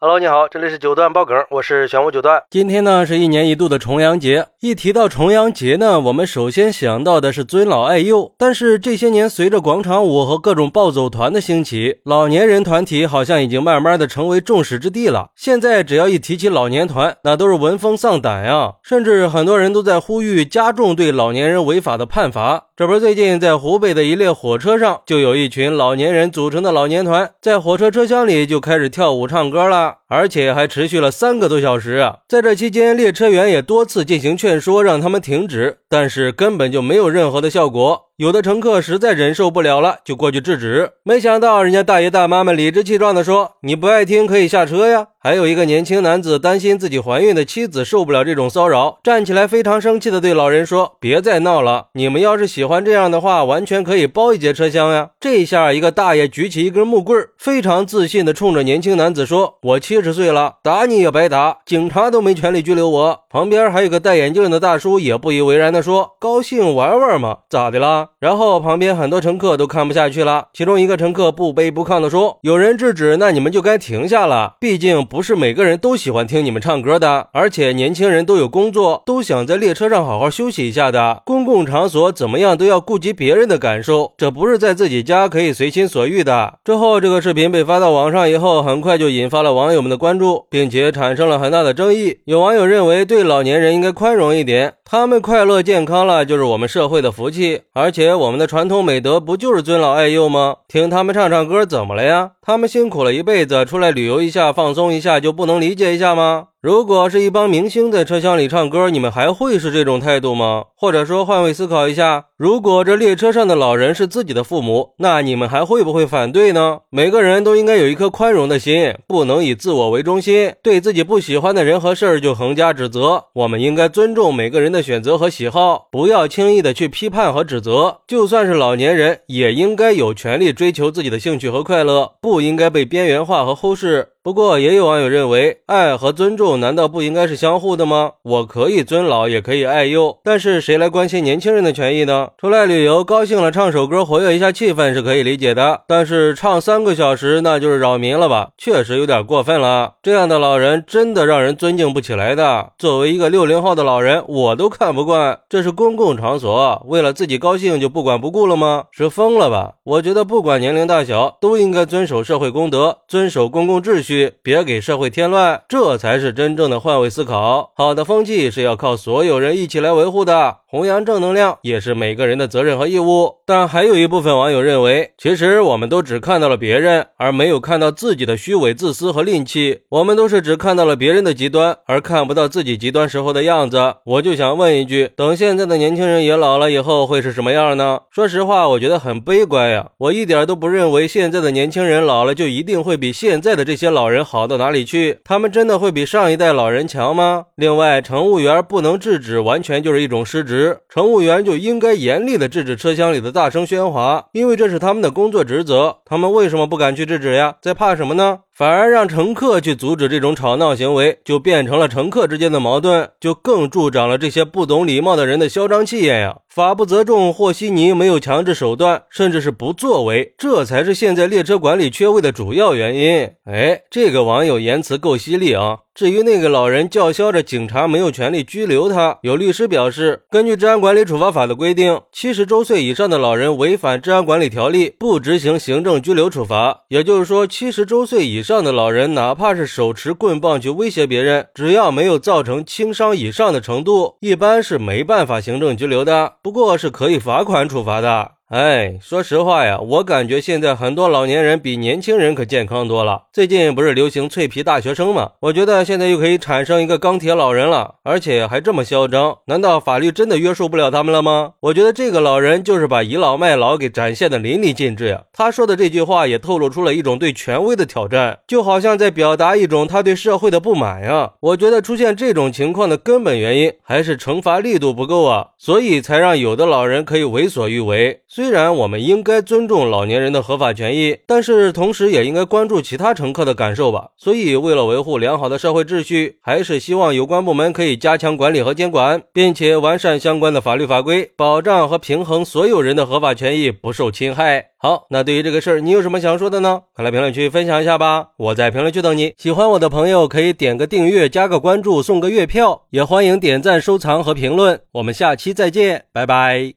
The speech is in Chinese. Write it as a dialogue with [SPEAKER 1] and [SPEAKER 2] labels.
[SPEAKER 1] Hello，你好，这里是九段爆梗，我是玄武九段。今天呢是一年一度的重阳节，一提到重阳节呢，我们首先想到的是尊老爱幼。但是这些年，随着广场舞和各种暴走团的兴起，老年人团体好像已经慢慢的成为众矢之的了。现在只要一提起老年团，那都是闻风丧胆呀，甚至很多人都在呼吁加重对老年人违法的判罚。这不是最近在湖北的一列火车上，就有一群老年人组成的老年团，在火车车厢里就开始跳舞唱歌了。而且还持续了三个多小时！在这期间，列车员也多次进行劝说，让他们停止，但是根本就没有任何的效果。有的乘客实在忍受不了了，就过去制止。没想到，人家大爷大妈们理直气壮地说：“你不爱听，可以下车呀。”还有一个年轻男子担心自己怀孕的妻子受不了这种骚扰，站起来非常生气地对老人说：“别再闹了，你们要是喜欢这样的话，完全可以包一节车厢呀。”这下，一个大爷举起一根木棍，非常自信地冲着年轻男子说：“我七十岁了，打你也白打，警察都没权利拘留我。”旁边还有个戴眼镜的大叔也不以为然地说：“高兴玩玩嘛，咋的啦？”然后旁边很多乘客都看不下去了，其中一个乘客不卑不亢地说：“有人制止，那你们就该停下了。毕竟不是每个人都喜欢听你们唱歌的，而且年轻人都有工作，都想在列车上好好休息一下的。公共场所怎么样都要顾及别人的感受，这不是在自己家可以随心所欲的。”之后，这个视频被发到网上以后，很快就引发了网友们的关注，并且产生了很大的争议。有网友认为，对老年人应该宽容一点。他们快乐健康了，就是我们社会的福气。而且且我们的传统美德不就是尊老爱幼吗？听他们唱唱歌怎么了呀？他们辛苦了一辈子，出来旅游一下，放松一下，就不能理解一下吗？如果是一帮明星在车厢里唱歌，你们还会是这种态度吗？或者说换位思考一下，如果这列车上的老人是自己的父母，那你们还会不会反对呢？每个人都应该有一颗宽容的心，不能以自我为中心，对自己不喜欢的人和事儿就横加指责。我们应该尊重每个人的选择和喜好，不要轻易的去批判和指责。就算是老年人，也应该有权利追求自己的兴趣和快乐，不应该被边缘化和忽视。不过，也有网友认为，爱和尊重难道不应该是相互的吗？我可以尊老，也可以爱幼，但是谁来关心年轻人的权益呢？出来旅游高兴了，唱首歌活跃一下气氛是可以理解的，但是唱三个小时那就是扰民了吧？确实有点过分了。这样的老人真的让人尊敬不起来的。作为一个六零后的老人，我都看不惯。这是公共场所，为了自己高兴就不管不顾了吗？是疯了吧？我觉得不管年龄大小，都应该遵守社会公德，遵守公共秩序。别给社会添乱，这才是真正的换位思考。好的风气是要靠所有人一起来维护的，弘扬正能量也是每个人的责任和义务。但还有一部分网友认为，其实我们都只看到了别人，而没有看到自己的虚伪、自私和吝气。我们都是只看到了别人的极端，而看不到自己极端时候的样子。我就想问一句，等现在的年轻人也老了以后会是什么样呢？说实话，我觉得很悲观呀。我一点都不认为现在的年轻人老了就一定会比现在的这些老。人好到哪里去？他们真的会比上一代老人强吗？另外，乘务员不能制止，完全就是一种失职。乘务员就应该严厉的制止车厢里的大声喧哗，因为这是他们的工作职责。他们为什么不敢去制止呀？在怕什么呢？反而让乘客去阻止这种吵闹行为，就变成了乘客之间的矛盾，就更助长了这些不懂礼貌的人的嚣张气焰呀！法不责众，和稀泥，没有强制手段，甚至是不作为，这才是现在列车管理缺位的主要原因。哎，这个网友言辞够犀利啊！至于那个老人叫嚣着警察没有权利拘留他，有律师表示，根据治安管理处罚法的规定，七十周岁以上的老人违反治安管理条例，不执行行政拘留处罚。也就是说，七十周岁以这样的老人，哪怕是手持棍棒去威胁别人，只要没有造成轻伤以上的程度，一般是没办法行政拘留的，不过是可以罚款处罚的。哎，说实话呀，我感觉现在很多老年人比年轻人可健康多了。最近不是流行脆皮大学生吗？我觉得现在又可以产生一个钢铁老人了，而且还这么嚣张。难道法律真的约束不了他们了吗？我觉得这个老人就是把倚老卖老给展现的淋漓尽致呀。他说的这句话也透露出了一种对权威的挑战，就好像在表达一种他对社会的不满呀。我觉得出现这种情况的根本原因还是惩罚力度不够啊，所以才让有的老人可以为所欲为。虽然我们应该尊重老年人的合法权益，但是同时也应该关注其他乘客的感受吧。所以，为了维护良好的社会秩序，还是希望有关部门可以加强管理和监管，并且完善相关的法律法规，保障和平衡所有人的合法权益不受侵害。好，那对于这个事儿，你有什么想说的呢？快来评论区分享一下吧！我在评论区等你。喜欢我的朋友可以点个订阅、加个关注、送个月票，也欢迎点赞、收藏和评论。我们下期再见，拜拜。